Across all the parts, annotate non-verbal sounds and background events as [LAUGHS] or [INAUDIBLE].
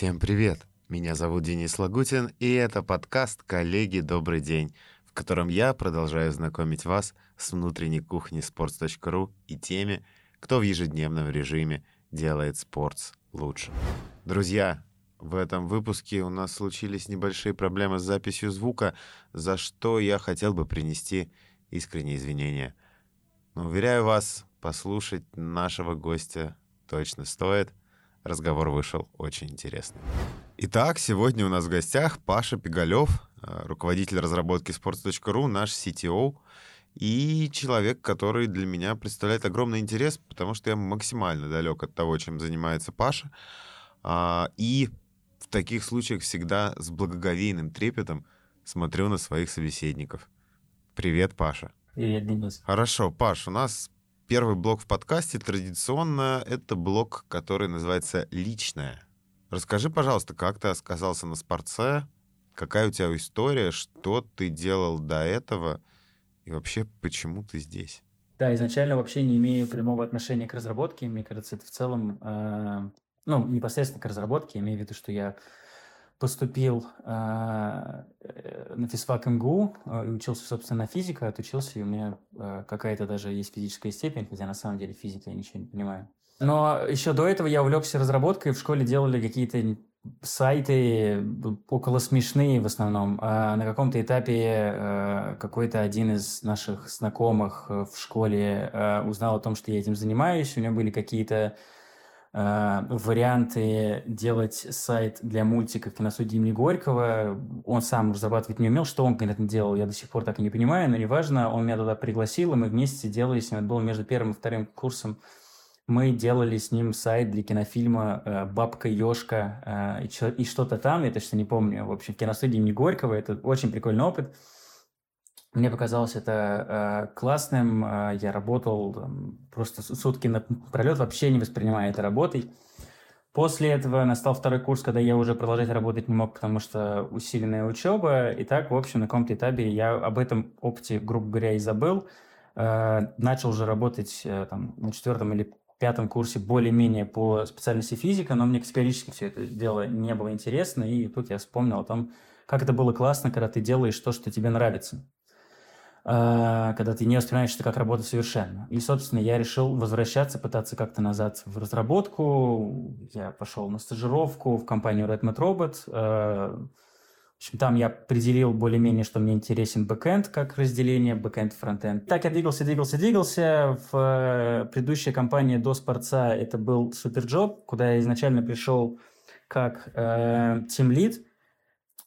Всем привет! Меня зовут Денис Лагутин, и это подкаст «Коллеги, добрый день», в котором я продолжаю знакомить вас с внутренней кухней sports.ru и теми, кто в ежедневном режиме делает спортс лучше. Друзья, в этом выпуске у нас случились небольшие проблемы с записью звука, за что я хотел бы принести искренние извинения. Но уверяю вас, послушать нашего гостя точно стоит. Разговор вышел очень интересный. Итак, сегодня у нас в гостях Паша Пигалев, э, руководитель разработки sports.ru, наш CTO, и человек, который для меня представляет огромный интерес, потому что я максимально далек от того, чем занимается Паша. А, и в таких случаях всегда с благоговейным трепетом смотрю на своих собеседников. Привет, Паша. Привет, Денис. Хорошо, Паш, у нас первый блок в подкасте традиционно это блок, который называется «Личное». Расскажи, пожалуйста, как ты оказался на спорце, какая у тебя история, что ты делал до этого и вообще почему ты здесь? Да, изначально вообще не имею прямого отношения к разработке. Мне кажется, это в целом э, ну, непосредственно к разработке, имею в виду, что я поступил э, на физфак МГУ э, учился, собственно, на физика, отучился, и у меня э, какая-то даже есть физическая степень, хотя на самом деле физика я ничего не понимаю. Но еще до этого я увлекся разработкой, в школе делали какие-то сайты около смешные в основном. А на каком-то этапе э, какой-то один из наших знакомых в школе э, узнал о том, что я этим занимаюсь. У него были какие-то Э, варианты делать сайт для мультика в киностудии имени Горького. Он сам разрабатывать не умел. Что он конкретно делал, я до сих пор так и не понимаю, но неважно. Он меня туда пригласил, и мы вместе делали с ним. Это было между первым и вторым курсом. Мы делали с ним сайт для кинофильма э, «Бабка Ёшка» э, и что-то там, я точно не помню. В общем, киностудии имени Горького. Это очень прикольный опыт. Мне показалось это э, классным. Э, я работал там, просто сутки на пролет, вообще не воспринимая это работой. После этого настал второй курс, когда я уже продолжать работать не мог, потому что усиленная учеба. И так, в общем, на каком-то этапе я об этом опыте, грубо говоря, и забыл. Э, начал уже работать э, там, на четвертом или пятом курсе более-менее по специальности физика, но мне категорически все это дело не было интересно. И тут я вспомнил о том, как это было классно, когда ты делаешь то, что тебе нравится. А, когда ты не воспринимаешь это как работу совершенно. И, собственно, я решил возвращаться, пытаться как-то назад в разработку. Я пошел на стажировку в компанию Redmadrobot. А, в общем, там я определил более-менее, что мне интересен бэкэнд как разделение, бэкэнд фронтенд. Так я двигался, двигался, двигался. В э, предыдущей компании до Спорца это был SuperJob, куда я изначально пришел как э, Team Lead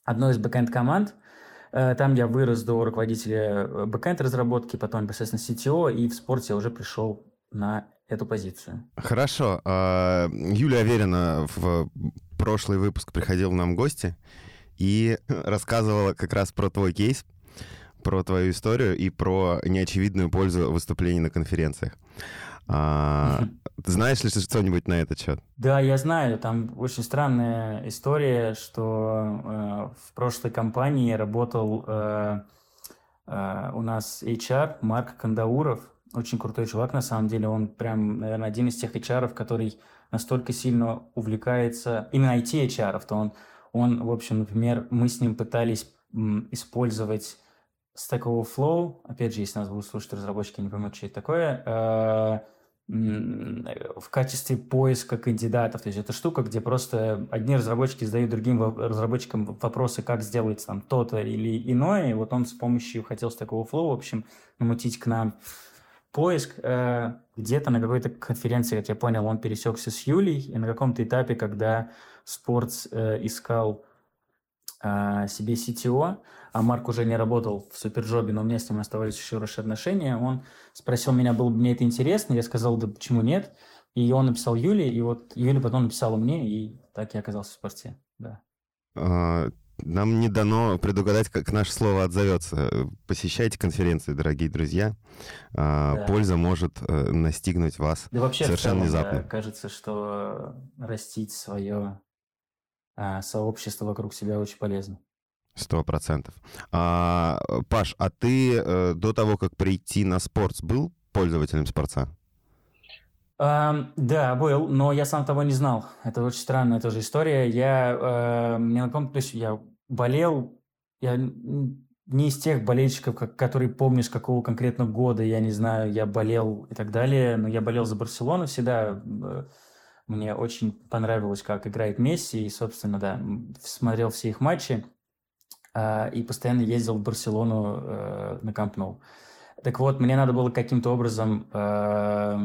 одной из бэкэнд команд – Э, там я вырос до руководителя э, бэкэнд разработки, потом непосредственно CTO, и в спорте я уже пришел на эту позицию. Хорошо. А, Юлия Аверина в прошлый выпуск приходила нам в гости и рассказывала как раз про твой кейс, про твою историю и про неочевидную пользу выступлений на конференциях. А, знаешь ли ты что-нибудь на этот счет? Да, я знаю. Там очень странная история, что э, в прошлой компании работал э, э, у нас HR Марк Кандауров. Очень крутой чувак, на самом деле. Он прям, наверное, один из тех HR, который настолько сильно увлекается именно IT-HR, то он, он, в общем, например, мы с ним пытались использовать Stack Overflow, опять же, если нас будут слушать разработчики, не поймут, что это такое, э, в качестве поиска кандидатов. То есть это штука, где просто одни разработчики задают другим разработчикам вопросы, как сделать там то-то или иное. И вот он с помощью хотел с такого флоу, в общем, намутить к нам поиск. Э, где-то на какой-то конференции, как я понял, он пересекся с Юлей, и на каком-то этапе, когда Спортс э, искал э, себе CTO, а Марк уже не работал в Суперджобе, но у меня с ним оставались еще хорошие отношения. Он спросил меня, было бы мне это интересно, я сказал, да почему нет. И он написал Юле, и вот Юля потом написала мне, и так я оказался в спорте, да. А, нам не дано предугадать, как наше слово отзовется. Посещайте конференции, дорогие друзья. А, да. Польза может э, настигнуть вас да вообще совершенно целом, внезапно. Да, кажется, что растить свое а, сообщество вокруг себя очень полезно. Сто процентов. А, Паш, а ты э, до того, как прийти на спорт, был пользователем спорта? Эм, да, был, но я сам того не знал. Это очень странная тоже история. Я, э, мне напомню, то есть я болел, я не из тех болельщиков, как, которые помнишь, какого конкретно года, я не знаю, я болел и так далее, но я болел за Барселону всегда. Мне очень понравилось, как играет Месси, и, собственно, да, смотрел все их матчи э, и постоянно ездил в Барселону э, на Камп Ноу. Так вот, мне надо было каким-то образом э,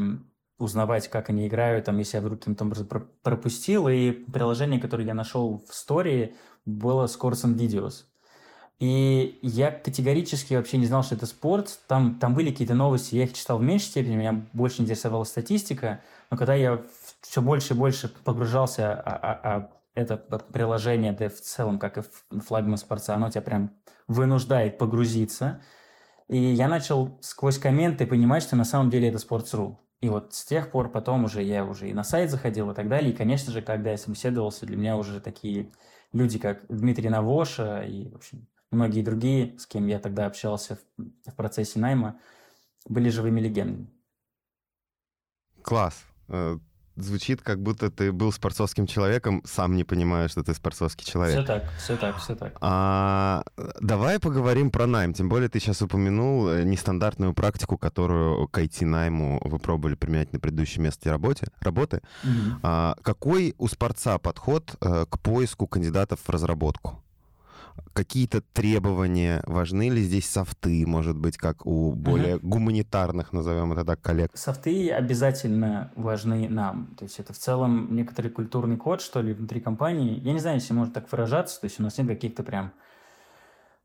узнавать, как они играют, там, если я вдруг каким-то образом пропустил, и приложение, которое я нашел в истории, было Scores and Videos. И я категорически вообще не знал, что это спорт. Там, там были какие-то новости, я их читал в меньшей степени, меня больше интересовала статистика. Но когда я все больше и больше погружался, а, а, а это приложение, да в целом, как и в спорта, оно тебя прям вынуждает погрузиться. И я начал сквозь комменты понимать, что на самом деле это Sports.ru. И вот с тех пор потом уже я уже и на сайт заходил и так далее. И, конечно же, когда я собеседовался, для меня уже такие люди, как Дмитрий Навоша и, в общем, многие другие, с кем я тогда общался в, в процессе найма, были живыми легендами. Класс. Э, звучит, как будто ты был спортсовским человеком, сам не понимая, что ты спортсовский человек. Все так, все так, все так. А, давай поговорим про найм. Тем более ты сейчас упомянул э, нестандартную практику, которую к IT-найму вы пробовали применять на предыдущем месте работе, работы. Mm-hmm. А, какой у спорца подход а, к поиску кандидатов в разработку? Какие-то требования? Важны ли здесь софты, может быть, как у более угу. гуманитарных, назовем это так, коллег? Софты обязательно важны нам. То есть это в целом некоторый культурный код, что ли, внутри компании. Я не знаю, если можно так выражаться, то есть у нас нет каких-то прям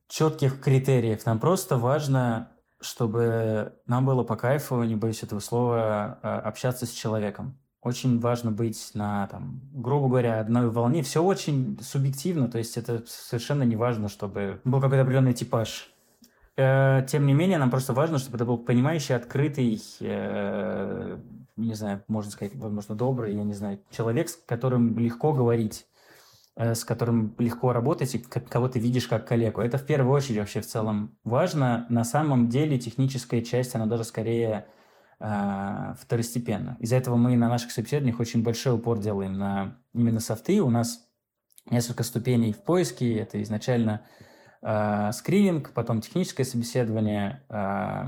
четких критериев. Нам просто важно, чтобы нам было по кайфу, не боюсь этого слова, а, общаться с человеком очень важно быть на, там, грубо говоря, одной волне. Все очень субъективно, то есть это совершенно не важно, чтобы был какой-то определенный типаж. Э, тем не менее, нам просто важно, чтобы это был понимающий, открытый, э, не знаю, можно сказать, возможно, добрый, я не знаю, человек, с которым легко говорить, э, с которым легко работать и кого ты видишь как коллегу. Это в первую очередь вообще в целом важно. На самом деле техническая часть, она даже скорее второстепенно. Из-за этого мы на наших собеседованиях очень большой упор делаем на именно софты. У нас несколько ступеней в поиске. Это изначально э, скрининг, потом техническое собеседование. Э,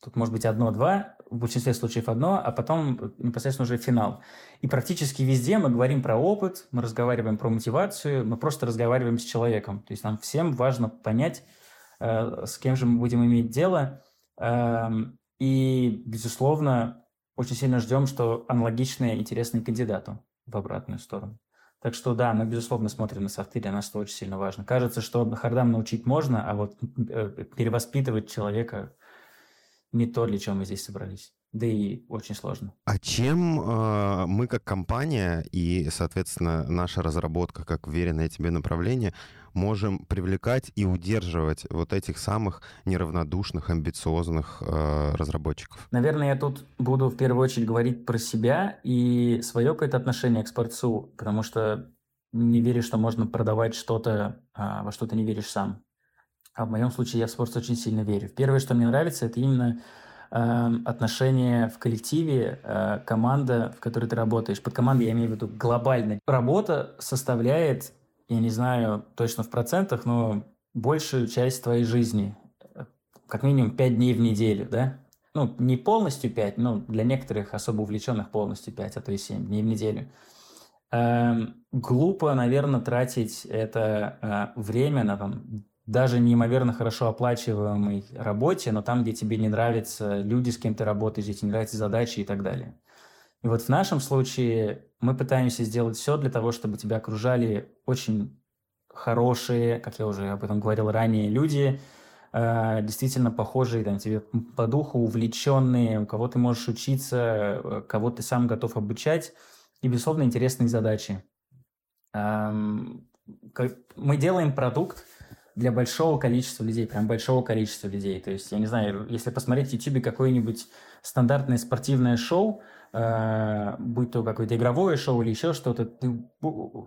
тут может быть одно-два, в большинстве случаев одно, а потом непосредственно уже финал. И практически везде мы говорим про опыт, мы разговариваем про мотивацию, мы просто разговариваем с человеком. То есть нам всем важно понять, э, с кем же мы будем иметь дело. И, безусловно, очень сильно ждем, что аналогичные интересные кандидату в обратную сторону. Так что да, мы, безусловно, смотрим на софты, для нас это очень сильно важно. Кажется, что хардам научить можно, а вот э, перевоспитывать человека не то, для чего мы здесь собрались. Да и очень сложно. А чем э, мы как компания и, соответственно, наша разработка как уверенное тебе направление можем привлекать и удерживать вот этих самых неравнодушных, амбициозных э, разработчиков? Наверное, я тут буду в первую очередь говорить про себя и свое какое-то отношение к спортсу, потому что не верю, что можно продавать что-то, а, во что ты не веришь сам. А в моем случае я в спорт очень сильно верю. Первое, что мне нравится, это именно э, отношения в коллективе, э, команда, в которой ты работаешь. Под командой я имею в виду глобально. Работа составляет я не знаю точно в процентах, но большую часть твоей жизни, как минимум 5 дней в неделю, да? Ну, не полностью 5, но для некоторых особо увлеченных полностью 5, а то и 7 дней в неделю. Эм, глупо, наверное, тратить это э, время на там, даже неимоверно хорошо оплачиваемой работе, но там, где тебе не нравятся люди, с кем ты работаешь, где тебе не нравятся задачи и так далее. И вот в нашем случае мы пытаемся сделать все для того, чтобы тебя окружали очень хорошие, как я уже об этом говорил ранее, люди, э, действительно похожие там, тебе по духу, увлеченные, у кого ты можешь учиться, э, кого ты сам готов обучать, и, безусловно, интересные задачи. Мы делаем продукт для большого количества людей, прям большого количества людей. То есть, я не знаю, если посмотреть в YouTube какое-нибудь стандартное спортивное шоу, э, будь то какое-то игровое шоу или еще что-то, ты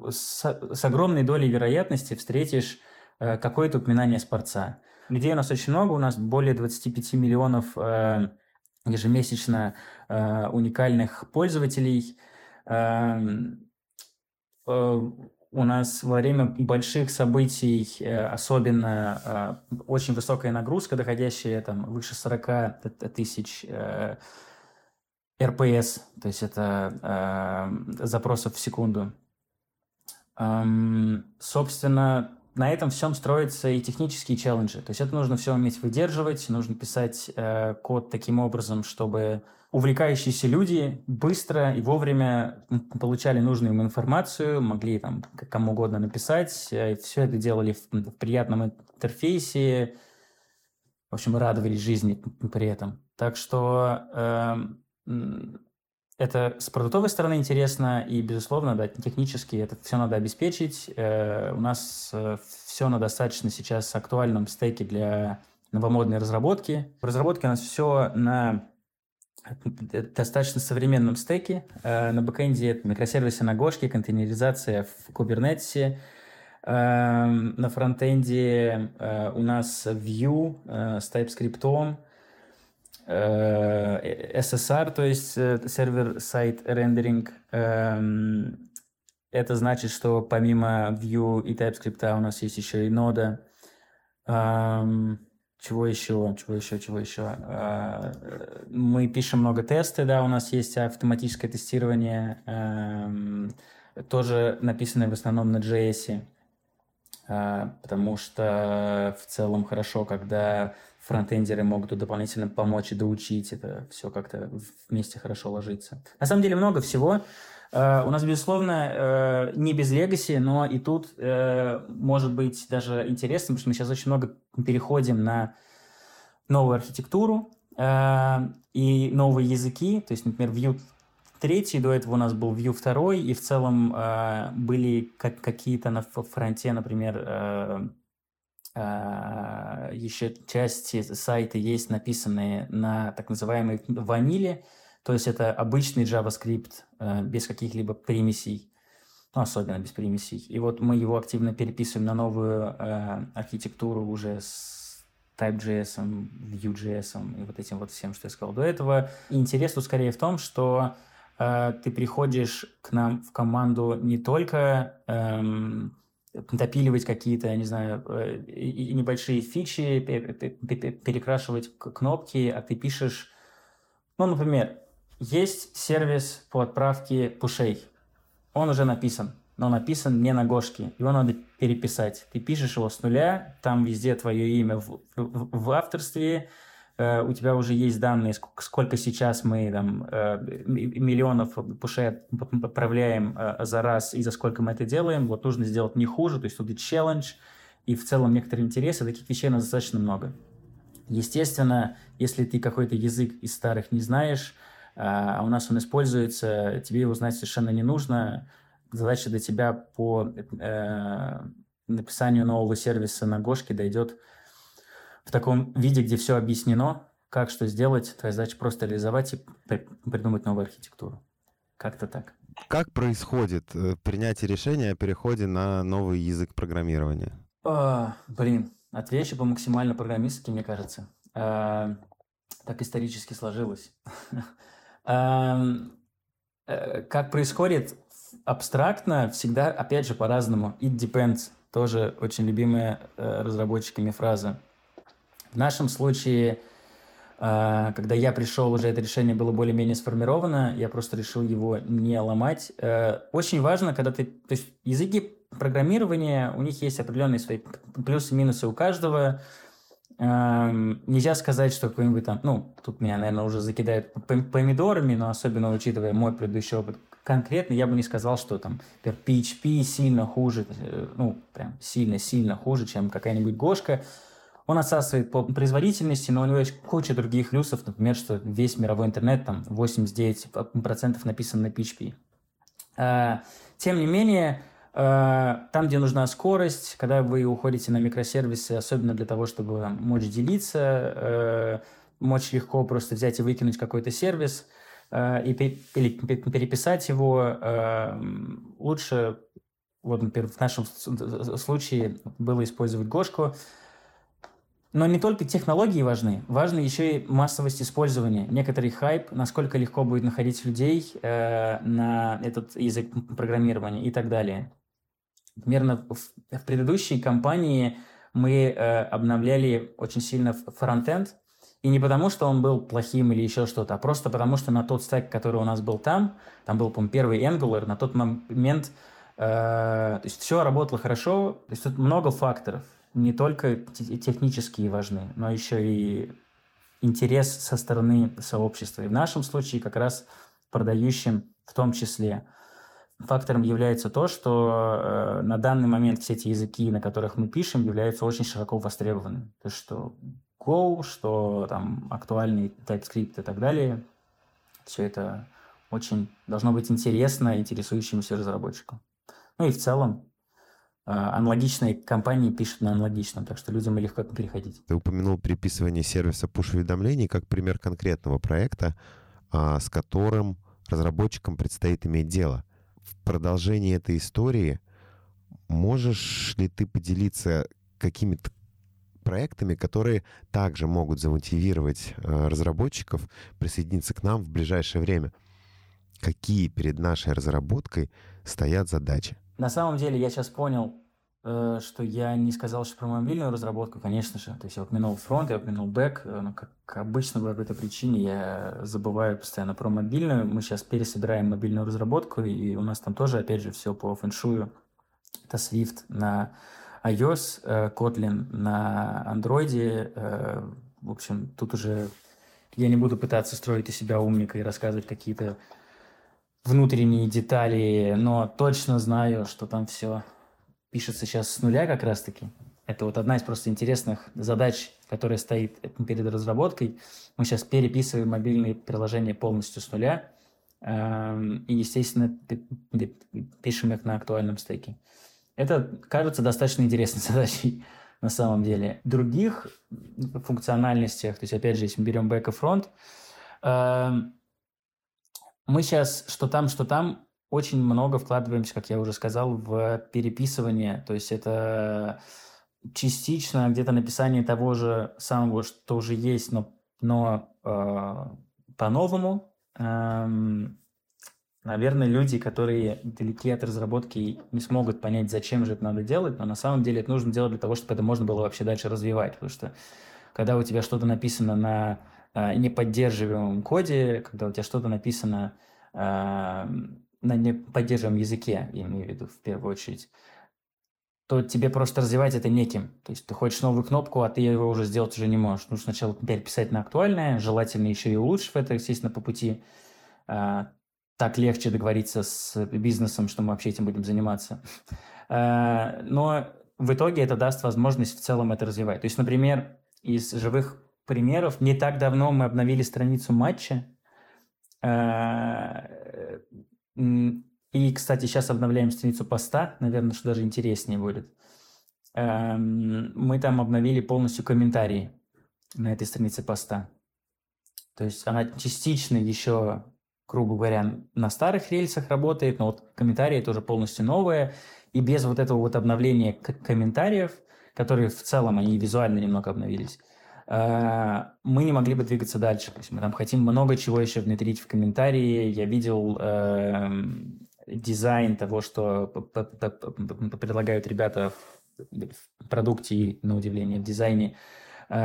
с, с огромной долей вероятности встретишь э, какое-то упоминание спорца. Людей у нас очень много, у нас более 25 миллионов э, ежемесячно э, уникальных пользователей. Эм, э, у нас во время больших событий э, особенно э, очень высокая нагрузка, доходящая там выше 40 тысяч э, РПС, то есть это запросов в секунду. Эм, собственно, на этом всем строятся и технические челленджи. То есть это нужно все уметь выдерживать, нужно писать э, код таким образом, чтобы увлекающиеся люди быстро и вовремя получали нужную им информацию, могли там кому угодно написать. Э, все это делали в, в приятном интерфейсе. В общем, радовались жизни при этом. Так что э, это с продуктовой стороны интересно, и, безусловно, да, технически это все надо обеспечить. Э, у нас э, все на достаточно сейчас актуальном стеке для новомодной разработки. В разработке у нас все на достаточно современном стеке. Э, на бэкэнде это микросервисы на Гошке, контейнеризация в Kubernetes. На фронтенде у нас Vue с TypeScript, Э, SSR, то есть сервер-сайт рендеринг. Эм, это значит, что помимо Vue и TypeScript у нас есть еще и нода. Эм, чего еще? Чего еще? Чего еще? Э, мы пишем много тесты, да, у нас есть автоматическое тестирование, эм, тоже написанное в основном на JS, э, потому что в целом хорошо, когда фронтендеры могут дополнительно помочь и доучить. Это все как-то вместе хорошо ложится. На самом деле много всего. Uh, у нас, безусловно, uh, не без легаси, но и тут uh, может быть даже интересно, потому что мы сейчас очень много переходим на новую архитектуру и новые языки. То есть, например, Vue 3, до этого у нас был Vue 2, и в целом были как какие-то на фронте, например, еще части сайта есть написанные на так называемой ваниле, то есть это обычный JavaScript э, без каких-либо примесей, ну, особенно без примесей. И вот мы его активно переписываем на новую э, архитектуру уже с Type.js, Vue.js и вот этим вот всем, что я сказал до этого. И интерес тут скорее в том, что э, ты приходишь к нам в команду не только эм, допиливать какие-то, я не знаю, э, небольшие фичи, перекрашивать кнопки, а ты пишешь, ну, например, есть сервис по отправке пушей. Он уже написан, но написан не на Гошке. Его надо переписать. Ты пишешь его с нуля, там везде твое имя в, в, в авторстве, у тебя уже есть данные, сколько сейчас мы там, э, миллионов пушей отправляем э, за раз и за сколько мы это делаем, вот нужно сделать не хуже, то есть тут и челлендж, и в целом некоторые интересы, таких вещей у нас достаточно много. Естественно, если ты какой-то язык из старых не знаешь, а у нас он используется, тебе его знать совершенно не нужно. Задача для тебя по э, написанию нового сервиса на Гошке дойдет в таком виде, где все объяснено, как что сделать, твоя задача просто реализовать и придумать новую архитектуру. Как-то так. Как происходит э, принятие решения о переходе на новый язык программирования? А, блин, отвечу по максимально программистски, мне кажется. А, так исторически сложилось. [LAUGHS] а, как происходит абстрактно, всегда, опять же, по-разному. It depends. Тоже очень любимая э, разработчиками фраза. В нашем случае, а, когда я пришел, уже это решение было более-менее сформировано, я просто решил его не ломать. Э, очень важно, когда ты... То есть языки программирования, у них есть определенные свои плюсы и минусы у каждого. Эм, нельзя сказать, что какой-нибудь там... Ну, тут меня, наверное, уже закидают помидорами, но особенно учитывая мой предыдущий опыт, конкретно я бы не сказал, что там PHP сильно хуже, э, ну, прям сильно-сильно хуже, чем какая-нибудь Гошка. Он отсасывает по производительности, но у него есть куча других плюсов, например, что весь мировой интернет, там 89% написан на PHP. А, тем не менее, а, там, где нужна скорость, когда вы уходите на микросервисы, особенно для того, чтобы мочь делиться, а, мочь легко просто взять и выкинуть какой-то сервис и, или переписать его, лучше, вот, например, в нашем случае было использовать Гошку, Но не только технологии важны, важно еще и массовость использования. Некоторый хайп, насколько легко будет находить людей э, на этот язык программирования и так далее. Примерно в, в предыдущей компании мы э, обновляли очень сильно фронтенд, и не потому, что он был плохим или еще что-то, а просто потому, что на тот стек, который у нас был там, там был, по первый Angular, на тот момент, э, то есть все работало хорошо, то есть тут много факторов не только технические важны, но еще и интерес со стороны сообщества. И в нашем случае как раз продающим в том числе. Фактором является то, что э, на данный момент все эти языки, на которых мы пишем, являются очень широко востребованы. То, что Go, что там актуальный TypeScript и так далее, все это очень должно быть интересно интересующимся разработчикам. Ну и в целом аналогичные компании пишут на аналогичном, так что людям легко переходить. Ты упомянул переписывание сервиса push-уведомлений как пример конкретного проекта, а, с которым разработчикам предстоит иметь дело. В продолжении этой истории можешь ли ты поделиться какими-то проектами, которые также могут замотивировать а, разработчиков присоединиться к нам в ближайшее время? Какие перед нашей разработкой стоят задачи? На самом деле я сейчас понял, э, что я не сказал что про мобильную разработку, конечно же. То есть я упомянул фронт, я упомянул бэк, э, но как обычно по этой причине я забываю постоянно про мобильную. Мы сейчас пересобираем мобильную разработку, и у нас там тоже, опять же, все по фэншую. Это Swift на iOS, э, Kotlin на Android. В общем, тут уже я не буду пытаться строить из себя умника и рассказывать какие-то внутренние детали, но точно знаю, что там все пишется сейчас с нуля как раз-таки. Это вот одна из просто интересных задач, которая стоит перед разработкой. Мы сейчас переписываем мобильные приложения полностью с нуля. Эм, и, естественно, пишем их на актуальном стеке. Это кажется достаточно интересной [LAUGHS] задачей на самом деле. Других функциональностях, то есть, опять же, если мы берем back и front, эм, мы сейчас что там, что там очень много вкладываемся, как я уже сказал, в переписывание. То есть это частично где-то написание того же самого, что уже есть, но, но э, по-новому. Эм, наверное, люди, которые далеки от разработки, не смогут понять, зачем же это надо делать, но на самом деле это нужно делать для того, чтобы это можно было вообще дальше развивать. Потому что когда у тебя что-то написано на неподдерживаемом коде, когда у тебя что-то написано э, на неподдерживаемом языке, я имею в виду в первую очередь, то тебе просто развивать это неким. То есть ты хочешь новую кнопку, а ты его уже сделать уже не можешь. Нужно сначала переписать на актуальное, желательно еще и улучшив это, естественно, по пути. Э, так легче договориться с бизнесом, что мы вообще этим будем заниматься. [LAUGHS] Но в итоге это даст возможность в целом это развивать. То есть, например, из живых примеров. Не так давно мы обновили страницу матча. Э, и, кстати, сейчас обновляем страницу поста. Наверное, что даже интереснее будет. Эм, мы там обновили полностью комментарии на этой странице поста. То есть она частично еще, грубо говоря, на старых рельсах работает, но вот комментарии тоже полностью новые. И без вот этого вот обновления комментариев, которые в целом, они визуально немного обновились, Э, мы не могли бы двигаться дальше. То есть мы там хотим много чего еще внедрить в комментарии. Я видел э, дизайн того, что предлагают ребята в продукте на удивление, в дизайне э,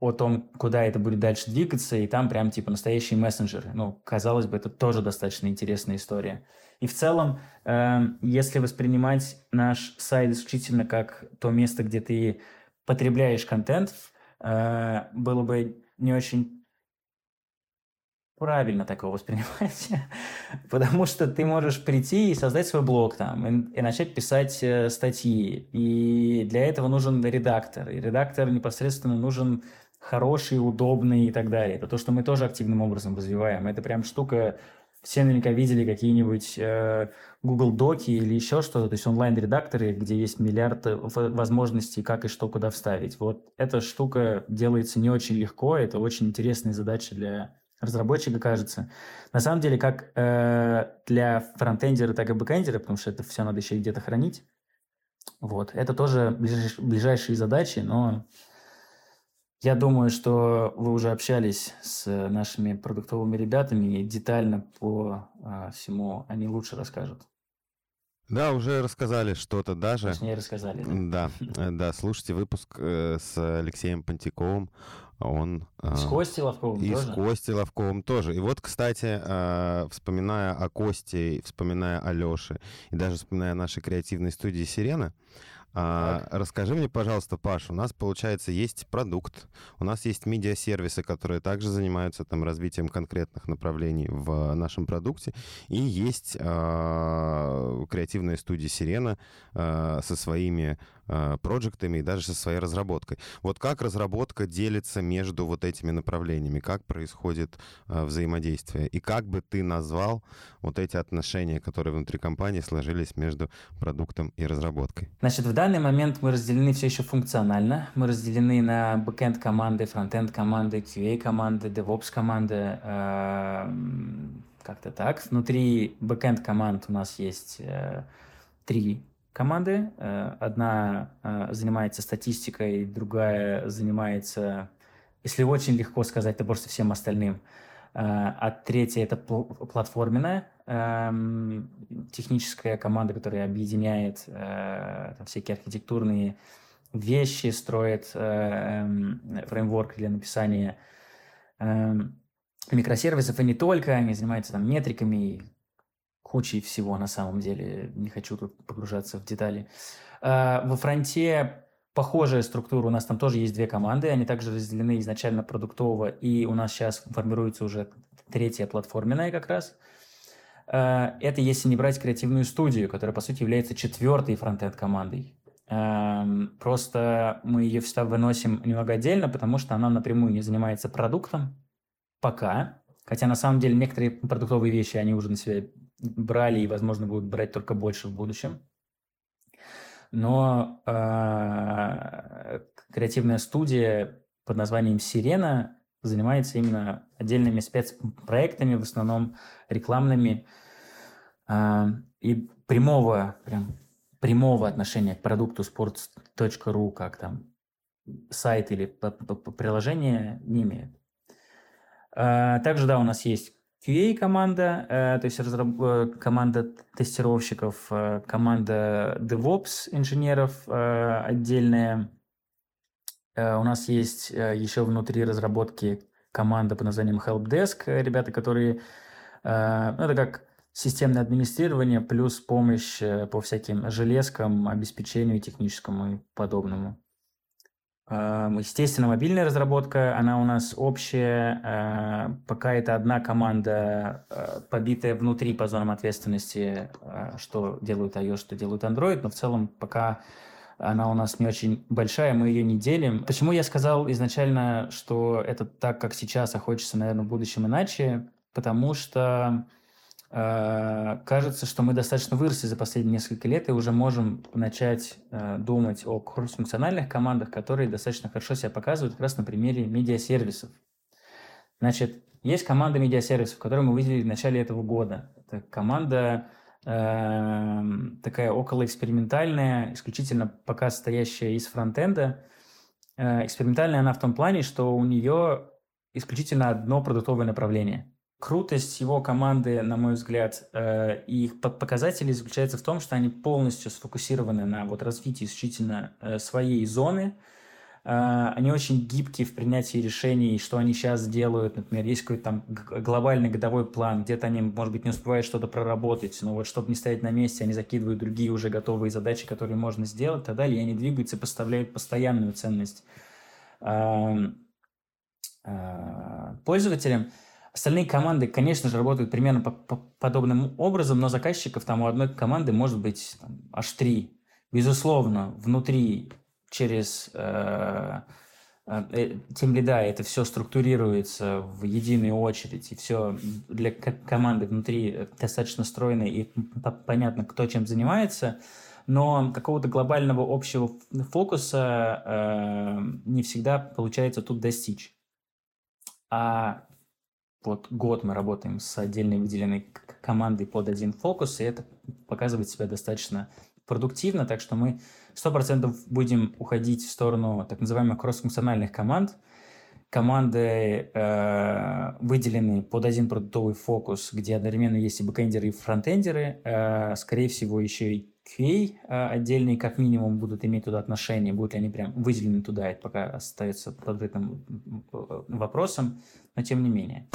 о том, куда это будет дальше двигаться, и там прям типа настоящие мессенджеры. Ну, казалось бы, это тоже достаточно интересная история. И в целом, э, если воспринимать наш сайт исключительно как то место, где ты потребляешь контент, э, было бы не очень правильно такого воспринимать, [LAUGHS] потому что ты можешь прийти и создать свой блог там, и, и начать писать э, статьи, и для этого нужен редактор, и редактор непосредственно нужен хороший, удобный и так далее. Это то, что мы тоже активным образом развиваем. Это прям штука все наверняка видели какие-нибудь э, Google Доки или еще что-то, то есть онлайн-редакторы, где есть миллиард э, возможностей, как и что куда вставить. Вот эта штука делается не очень легко, это очень интересная задача для разработчика, кажется. На самом деле, как э, для фронтендера, так и бэкендера, потому что это все надо еще где-то хранить, Вот. Это тоже ближайшие задачи, но я думаю, что вы уже общались с нашими продуктовыми ребятами и детально по а, всему они лучше расскажут. Да, уже рассказали что-то даже. Точнее, рассказали. Да, да, [LAUGHS] да слушайте выпуск э, с Алексеем Пантиковым. Он, э, с Костей Ловковым и тоже? с Костей Ловковым тоже. И вот, кстати, э, вспоминая о Косте, вспоминая о Лёше, и даже вспоминая о нашей креативной студии «Сирена», а, расскажи мне, пожалуйста, Паш, у нас, получается, есть продукт, у нас есть медиасервисы, которые также занимаются там развитием конкретных направлений в нашем продукте, и есть а, креативная студия «Сирена» а, со своими проектами и даже со своей разработкой. Вот как разработка делится между вот этими направлениями, как происходит а, взаимодействие, и как бы ты назвал вот эти отношения, которые внутри компании сложились между продуктом и разработкой? Значит, в данный момент мы разделены все еще функционально. Мы разделены на бэкенд команды, фронтенд команды, QA команды, DevOps команды. Э, как-то так. Внутри бэкенд команд у нас есть э, три команды. Э, одна занимается статистикой, другая занимается, если очень легко сказать, то просто всем остальным. А третья это платформенная эм, техническая команда, которая объединяет э, там, всякие архитектурные вещи, строит э, эм, фреймворк для написания э, микросервисов, и не только, они занимаются там метриками, кучей всего на самом деле, не хочу тут погружаться в детали. Э, во фронте похожая структура, у нас там тоже есть две команды, они также разделены изначально продуктово, и у нас сейчас формируется уже третья платформенная как раз – Э, это если не брать креативную студию, которая, по сути, является четвертой фронтенд командой. Просто мы ее всегда выносим немного отдельно, потому что она напрямую не занимается продуктом пока. Хотя на самом деле некоторые продуктовые вещи они уже на себя брали и, возможно, будут брать только больше в будущем. Но э, креативная студия под названием «Сирена» занимается именно отдельными спецпроектами, в основном рекламными, а, и прямого, прям, прямого отношения к продукту sports.ru, как там сайт или приложение, не имеет. А, также, да, у нас есть QA-команда, э, то есть разраб... Э, команда тестировщиков, э, команда DevOps инженеров отдельная, Э, у нас есть э, еще внутри разработки команда под названием Helpdesk, э, ребята, которые... Ну, это как системное администрирование плюс помощь по всяким железкам, обеспечению техническому и подобному. Естественно, мобильная разработка, она у нас общая. Пока это одна команда, побитая внутри по зонам ответственности, что делают iOS, что делают Android, но в целом пока она у нас не очень большая, мы ее не делим. Почему я сказал изначально, что это так, как сейчас, а хочется, наверное, в будущем иначе? Потому что э, кажется, что мы достаточно выросли за последние несколько лет и уже можем начать э, думать о функциональных командах, которые достаточно хорошо себя показывают как раз на примере медиасервисов. Значит, есть команда медиасервисов, которую мы выделили в начале этого года. Это команда Эм, такая околоэкспериментальная, исключительно пока состоящая из фронтенда. Э, экспериментальная она в том плане, что у нее исключительно одно продуктовое направление. Крутость его команды, на мой взгляд, э, и их показатели заключается в том, что они полностью сфокусированы на вот развитии исключительно э, своей зоны – а, они очень гибкие в принятии решений, что они сейчас делают. Например, есть какой-то там глобальный годовой план, где-то они, может быть, не успевают что-то проработать, но вот чтобы не стоять на месте, они закидывают другие уже готовые задачи, которые можно сделать, и так далее, и они двигаются и поставляют постоянную ценность а, пользователям. Остальные команды, конечно же, работают примерно по, по подобным образом, но заказчиков там у одной команды может быть там, аж три. Безусловно, внутри через э, э, тем лида это все структурируется в единую очередь, и все для команды внутри достаточно стройно и понятно, кто чем занимается, но какого-то глобального общего фокуса э, не всегда получается тут достичь. А вот год мы работаем с отдельной выделенной командой под один фокус, и это показывает себя достаточно продуктивно, так что мы 100% будем уходить в сторону так называемых кросс-функциональных команд. Команды э, выделены под один продуктовый фокус, где одновременно есть и бэкэндеры, и фронтендеры. Э, скорее всего, еще и QA э, отдельные как минимум будут иметь туда отношение. Будут ли они прям выделены туда, это пока остается под открытым вопросом, но тем не менее.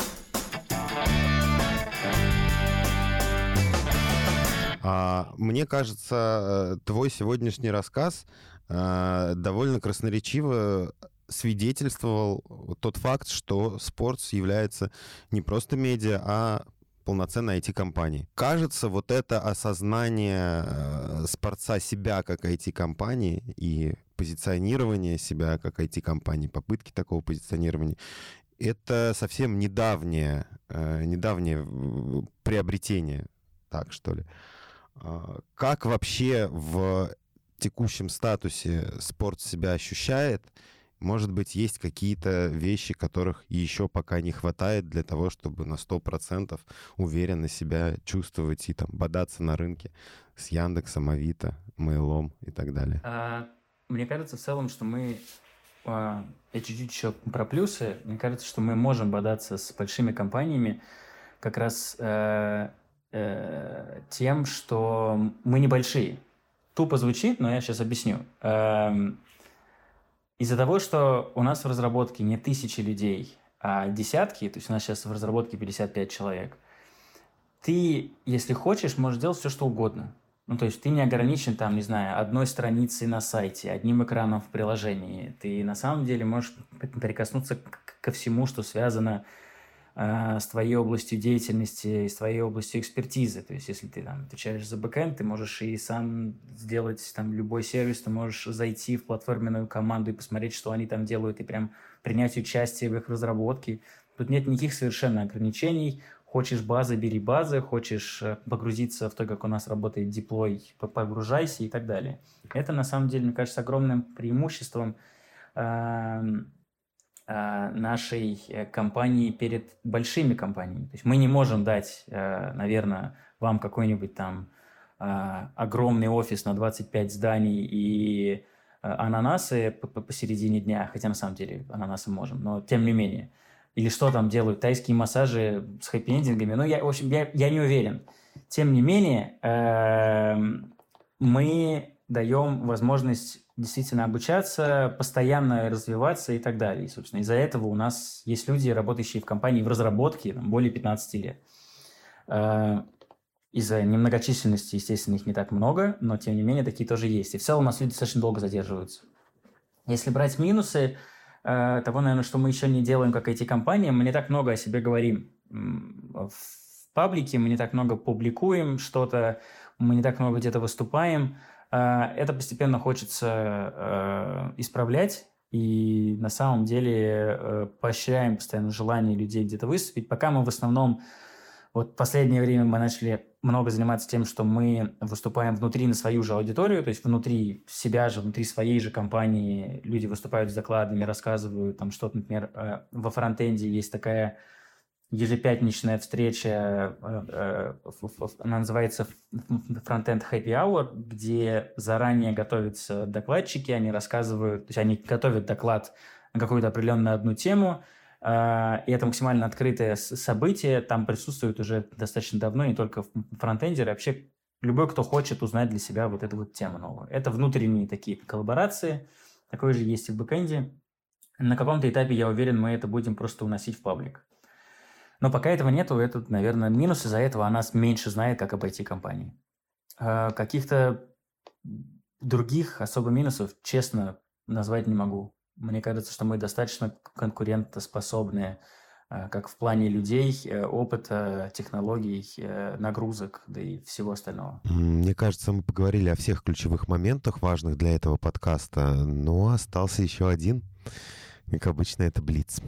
А, мне кажется, э, твой сегодняшний рассказ э, довольно красноречиво свидетельствовал тот факт, что спорт является не просто медиа, а полноценной IT-компании. Кажется, вот это осознание э, спорца себя как IT-компании и позиционирование себя как IT-компании, попытки такого позиционирования, это совсем недавнее, недавнее приобретение, так что ли. А, как вообще в текущем статусе спорт себя ощущает? Может быть, есть какие-то вещи, которых еще пока не хватает для того, чтобы на 100% уверенно себя чувствовать и там бодаться на рынке с Яндексом, Авито, Мейлом и так далее? А, мне кажется в целом, что мы а, я чуть-чуть еще про плюсы. Мне кажется, что мы можем бодаться с большими компаниями как раз э, э, тем, что мы небольшие. Тупо звучит, но я сейчас объясню. Эм, из-за того, что у нас в разработке не тысячи людей, а десятки, то есть у нас сейчас в разработке 55 человек, ты, если хочешь, можешь делать все, что угодно. Ну, то есть ты не ограничен, там, не знаю, одной страницей на сайте, одним экраном в приложении. Ты на самом деле можешь прикоснуться ко всему, что связано а, с твоей областью деятельности, с твоей областью экспертизы. То есть, если ты там отвечаешь за бэкэнд, ты можешь и сам сделать там любой сервис, ты можешь зайти в платформенную команду и посмотреть, что они там делают, и прям принять участие в их разработке. Тут нет никаких совершенно ограничений. Хочешь базы, бери базы, хочешь э, погрузиться в то, как у нас работает деплой, погружайся и так далее. Это на самом деле, мне кажется, огромным преимуществом Э, нашей э, компании перед большими компаниями. То есть мы не можем дать, наверное, вам какой-нибудь там огромный офис на 25 зданий и ананасы посередине дня, хотя на самом деле ананасы можем, но тем не менее. Или что там делают, тайские массажи с хэппи-эндингами, ну, я, в общем, я, я не уверен. Тем не менее, эм, мы даем возможность действительно обучаться, постоянно развиваться и так далее. И, собственно, из-за этого у нас есть люди, работающие в компании в разработке там, более 15 лет. А, из-за немногочисленности, естественно, их не так много, но, тем не менее, такие тоже есть. И в целом у нас люди достаточно долго задерживаются. Если брать минусы а, того, наверное, что мы еще не делаем, как эти компании, мы не так много о себе говорим в паблике, мы не так много публикуем что-то, мы не так много где-то выступаем – а, это постепенно хочется э, исправлять, и на самом деле э, поощряем постоянно желание людей где-то выступить. Пока мы в основном, вот в последнее время мы начали много заниматься тем, что мы выступаем внутри на свою же аудиторию, то есть внутри себя же, внутри своей же компании. Люди выступают с докладами, рассказывают там что-то, например, э, во фронтенде есть такая ежепятничная встреча, э, э, она называется Frontend Happy Hour, где заранее готовятся докладчики, они рассказывают, то есть они готовят доклад на какую-то определенную одну тему, и это максимально открытое событие, там присутствует уже достаточно давно не только фронтендеры, а вообще любой, кто хочет узнать для себя вот эту вот тему новую. Это внутренние такие коллаборации, такое же есть и в бэкэнде. На каком-то этапе, я уверен, мы это будем просто уносить в паблик. Но пока этого нету, это, наверное, минус. Из-за этого она меньше знает, как обойти компании. А каких-то других особо минусов, честно, назвать не могу. Мне кажется, что мы достаточно конкурентоспособные а, как в плане людей, э, опыта, технологий, э, нагрузок, да и всего остального. Мне кажется, мы поговорили о всех ключевых моментах, важных для этого подкаста, но остался еще один. Как обычно, это Блиц.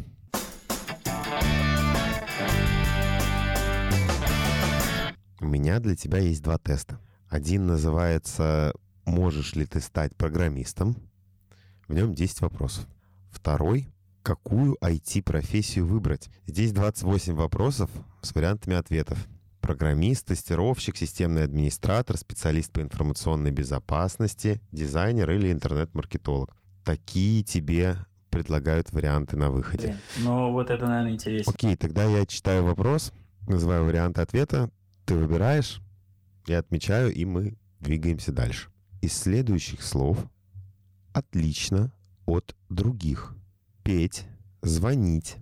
У меня для тебя есть два теста. Один называется «Можешь ли ты стать программистом?» В нем 10 вопросов. Второй какую IT-профессию выбрать. Здесь 28 вопросов с вариантами ответов. программист, тестировщик, системный администратор, специалист по информационной безопасности, дизайнер или интернет-маркетолог. Такие тебе предлагают варианты на выходе. Блин, ну, вот это, наверное, интересно. Окей, тогда я читаю вопрос, называю варианты ответа, ты выбираешь, я отмечаю, и мы двигаемся дальше. Из следующих слов отлично от других. Петь, звонить,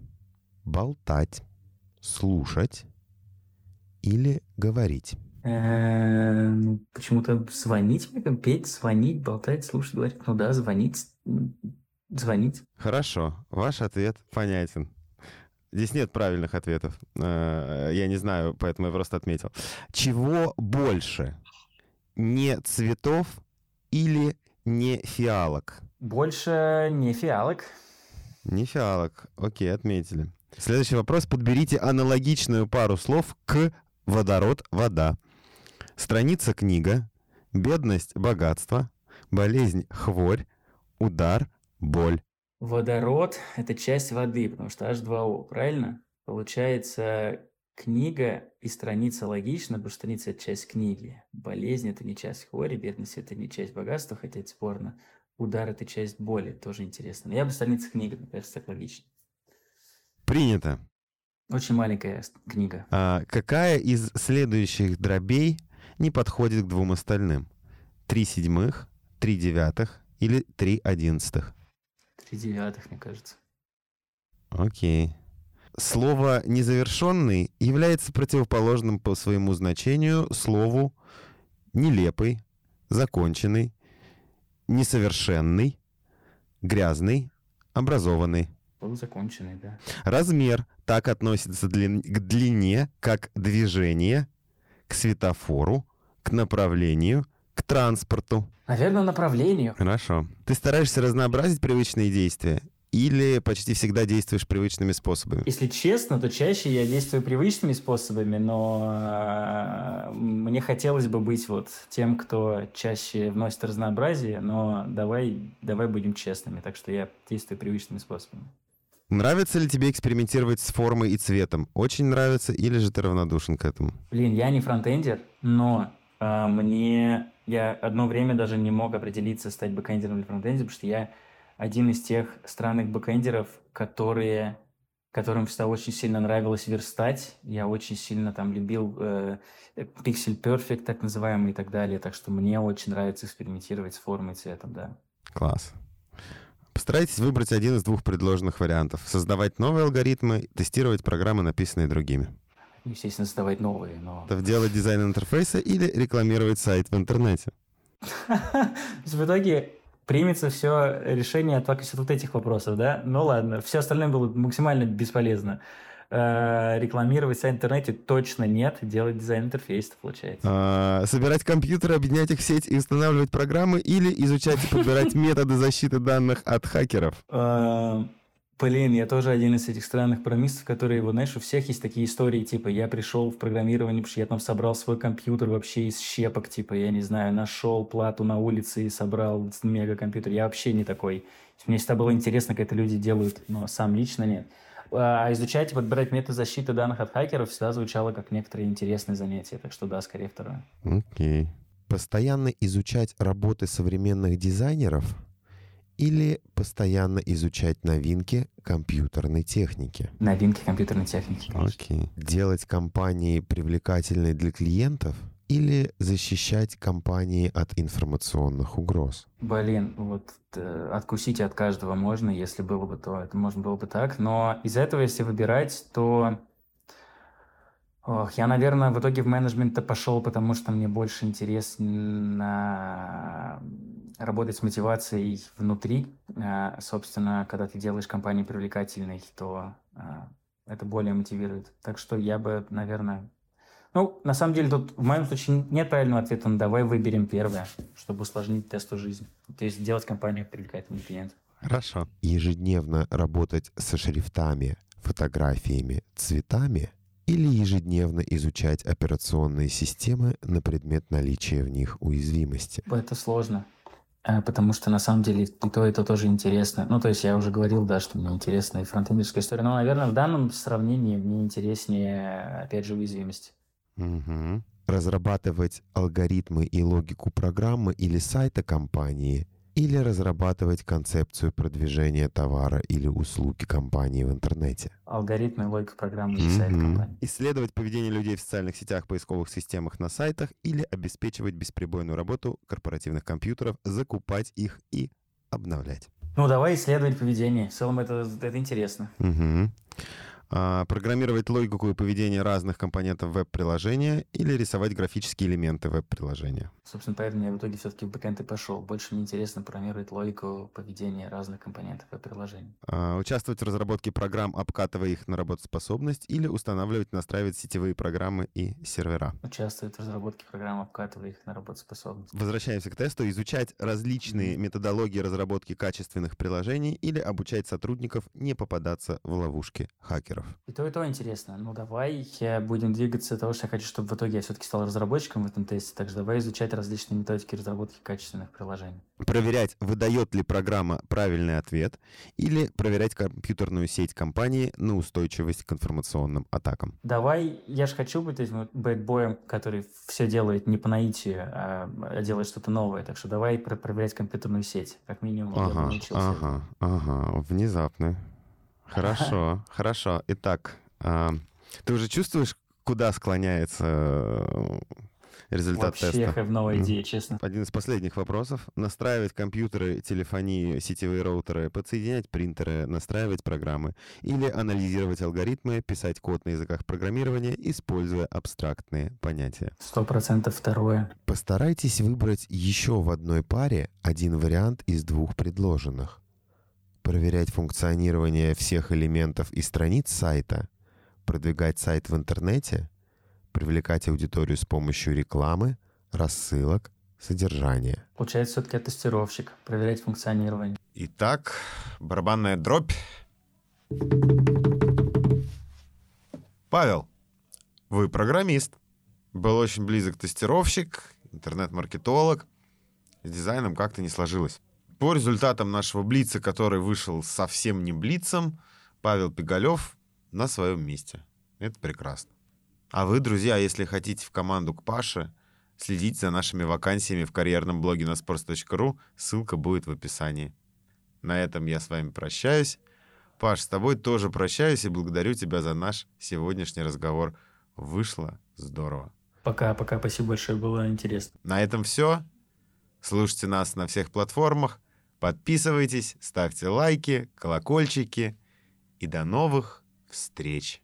болтать, слушать или говорить? Э, ну, почему-то звонить, петь, звонить, болтать, слушать, говорить. Ну да, звонить, звонить. Хорошо, ваш ответ понятен. Здесь нет правильных ответов. Э, я не знаю, поэтому я просто отметил. Чего больше? Не цветов или не фиалок? Больше не фиалок. Не фиалок. Окей, отметили. Следующий вопрос. Подберите аналогичную пару слов к водород, вода. Страница книга. Бедность, богатство. Болезнь, хворь. Удар, боль. Водород — это часть воды, потому что H2O, правильно? Получается, книга и страница логично, потому что страница — это часть книги. Болезнь — это не часть хвори, бедность — это не часть богатства, хотя это спорно. Удар — это часть боли, тоже интересно. Но я бы страница книги, мне кажется, так логично. Принято. Очень маленькая книга. А какая из следующих дробей не подходит к двум остальным? Три седьмых, три девятых или три одиннадцатых? Три девятых, мне кажется. Окей. Слово «незавершенный» является противоположным по своему значению слову «нелепый», «законченный», «несовершенный», «грязный», «образованный». Законченный, да. Размер так относится к длине, как движение, к светофору, к направлению, к транспорту. Наверное, направлению. Хорошо. Ты стараешься разнообразить привычные действия или почти всегда действуешь привычными способами? Если честно, то чаще я действую привычными способами, но э, мне хотелось бы быть вот тем, кто чаще вносит разнообразие, но давай, давай будем честными, так что я действую привычными способами. Нравится ли тебе экспериментировать с формой и цветом? Очень нравится или же ты равнодушен к этому? Блин, я не фронтендер, но э, мне... Я одно время даже не мог определиться, стать бэкэндером или фронтендером, потому что я один из тех странных бэкэндеров, которые которым всегда очень сильно нравилось верстать. Я очень сильно там любил э, Pixel Perfect, так называемый, и так далее. Так что мне очень нравится экспериментировать с формой и цветом, да. Класс. Постарайтесь выбрать один из двух предложенных вариантов. Создавать новые алгоритмы, тестировать программы, написанные другими. Естественно, создавать новые, но... Делать дизайн интерфейса или рекламировать сайт в интернете. [LAUGHS] В итоге примется все решение только от вот этих вопросов, да? Ну ладно, все остальное было максимально бесполезно. Э, рекламировать сайт в интернете точно нет, делать дизайн интерфейса, получается. А, собирать компьютеры, объединять их в сеть и устанавливать программы или изучать и подбирать [LAUGHS] методы защиты данных от хакеров? Блин, я тоже один из этих странных программистов, которые, вот, знаешь, у всех есть такие истории, типа, я пришел в программирование, потому что я там собрал свой компьютер вообще из щепок, типа, я не знаю, нашел плату на улице и собрал мега-компьютер. Я вообще не такой. Мне всегда было интересно, как это люди делают, но сам лично нет. А изучать и подбирать метод защиты данных от хакеров всегда звучало как некоторые интересные занятия. Так что да, скорее второе. Окей. Okay. Постоянно изучать работы современных дизайнеров или постоянно изучать новинки компьютерной техники? Новинки компьютерной техники. Окей. Okay. Делать компании привлекательной для клиентов – или защищать компании от информационных угроз? Блин, вот э, откусить от каждого можно, если было бы то, это можно было бы так. Но из этого, если выбирать, то Ох, я, наверное, в итоге в менеджмент пошел, потому что мне больше интересно работать с мотивацией внутри. Э, собственно, когда ты делаешь компанию привлекательной, то э, это более мотивирует. Так что я бы, наверное, ну, на самом деле, тут в моем случае нет правильного ответа, но давай выберем первое, чтобы усложнить тесту жизни. То есть сделать компанию привлекательным клиентам. Хорошо. Ежедневно работать со шрифтами, фотографиями, цветами или ежедневно изучать операционные системы на предмет наличия в них уязвимости? Это сложно. Э, потому что на самом деле и то, и то тоже интересно. Ну, то есть я уже говорил, да, что мне интересна и фронтендерская история. Но, наверное, в данном сравнении мне интереснее, опять же, уязвимость. Угу. Разрабатывать алгоритмы и логику программы или сайта компании или разрабатывать концепцию продвижения товара или услуги компании в интернете. Алгоритмы, логика программы или сайт компании. Исследовать поведение людей в социальных сетях, поисковых системах на сайтах или обеспечивать бесперебойную работу корпоративных компьютеров, закупать их и обновлять. Ну, давай исследовать поведение. В целом это, это интересно. Угу. А, программировать логику и поведение разных компонентов веб-приложения или рисовать графические элементы веб-приложения. Собственно, поэтому я в итоге все-таки в бэкэнд и пошел. Больше мне интересно программировать логику поведения разных компонентов веб-приложения. А, участвовать в разработке программ, обкатывая их на работоспособность или устанавливать, настраивать сетевые программы и сервера. Участвовать в разработке программ, обкатывая их на работоспособность. Возвращаемся к тесту. Изучать различные методологии разработки качественных приложений или обучать сотрудников не попадаться в ловушки хакеров разработчиков. И то, и то интересно. Ну, давай будем двигаться того, что я хочу, чтобы в итоге я все-таки стал разработчиком в этом тесте. Так что давай изучать различные методики разработки качественных приложений. Проверять, выдает ли программа правильный ответ, или проверять компьютерную сеть компании на устойчивость к информационным атакам. Давай, я же хочу быть этим бэтбоем, который все делает не по наитию, а делает что-то новое. Так что давай проверять компьютерную сеть. Как минимум, ага, я научился. Ага, ага, внезапно. Хорошо, хорошо. Итак, а, ты уже чувствуешь, куда склоняется э, результат Вообще, теста? Вообще, новая идея, честно. Один из последних вопросов. Настраивать компьютеры, телефонии, сетевые роутеры, подсоединять принтеры, настраивать программы или анализировать алгоритмы, писать код на языках программирования, используя абстрактные понятия. Сто процентов второе. Постарайтесь выбрать еще в одной паре один вариант из двух предложенных проверять функционирование всех элементов и страниц сайта, продвигать сайт в интернете, привлекать аудиторию с помощью рекламы, рассылок, содержания. Получается, все-таки тестировщик, проверять функционирование. Итак, барабанная дробь. Павел, вы программист. Был очень близок тестировщик, интернет-маркетолог. С дизайном как-то не сложилось. По результатам нашего Блица, который вышел совсем не Блицем, Павел Пигалев на своем месте. Это прекрасно. А вы, друзья, если хотите в команду к Паше, следите за нашими вакансиями в карьерном блоге на sports.ru. Ссылка будет в описании. На этом я с вами прощаюсь. Паш, с тобой тоже прощаюсь и благодарю тебя за наш сегодняшний разговор. Вышло здорово. Пока, пока, спасибо большое, было интересно. На этом все. Слушайте нас на всех платформах. Подписывайтесь, ставьте лайки, колокольчики. И до новых встреч!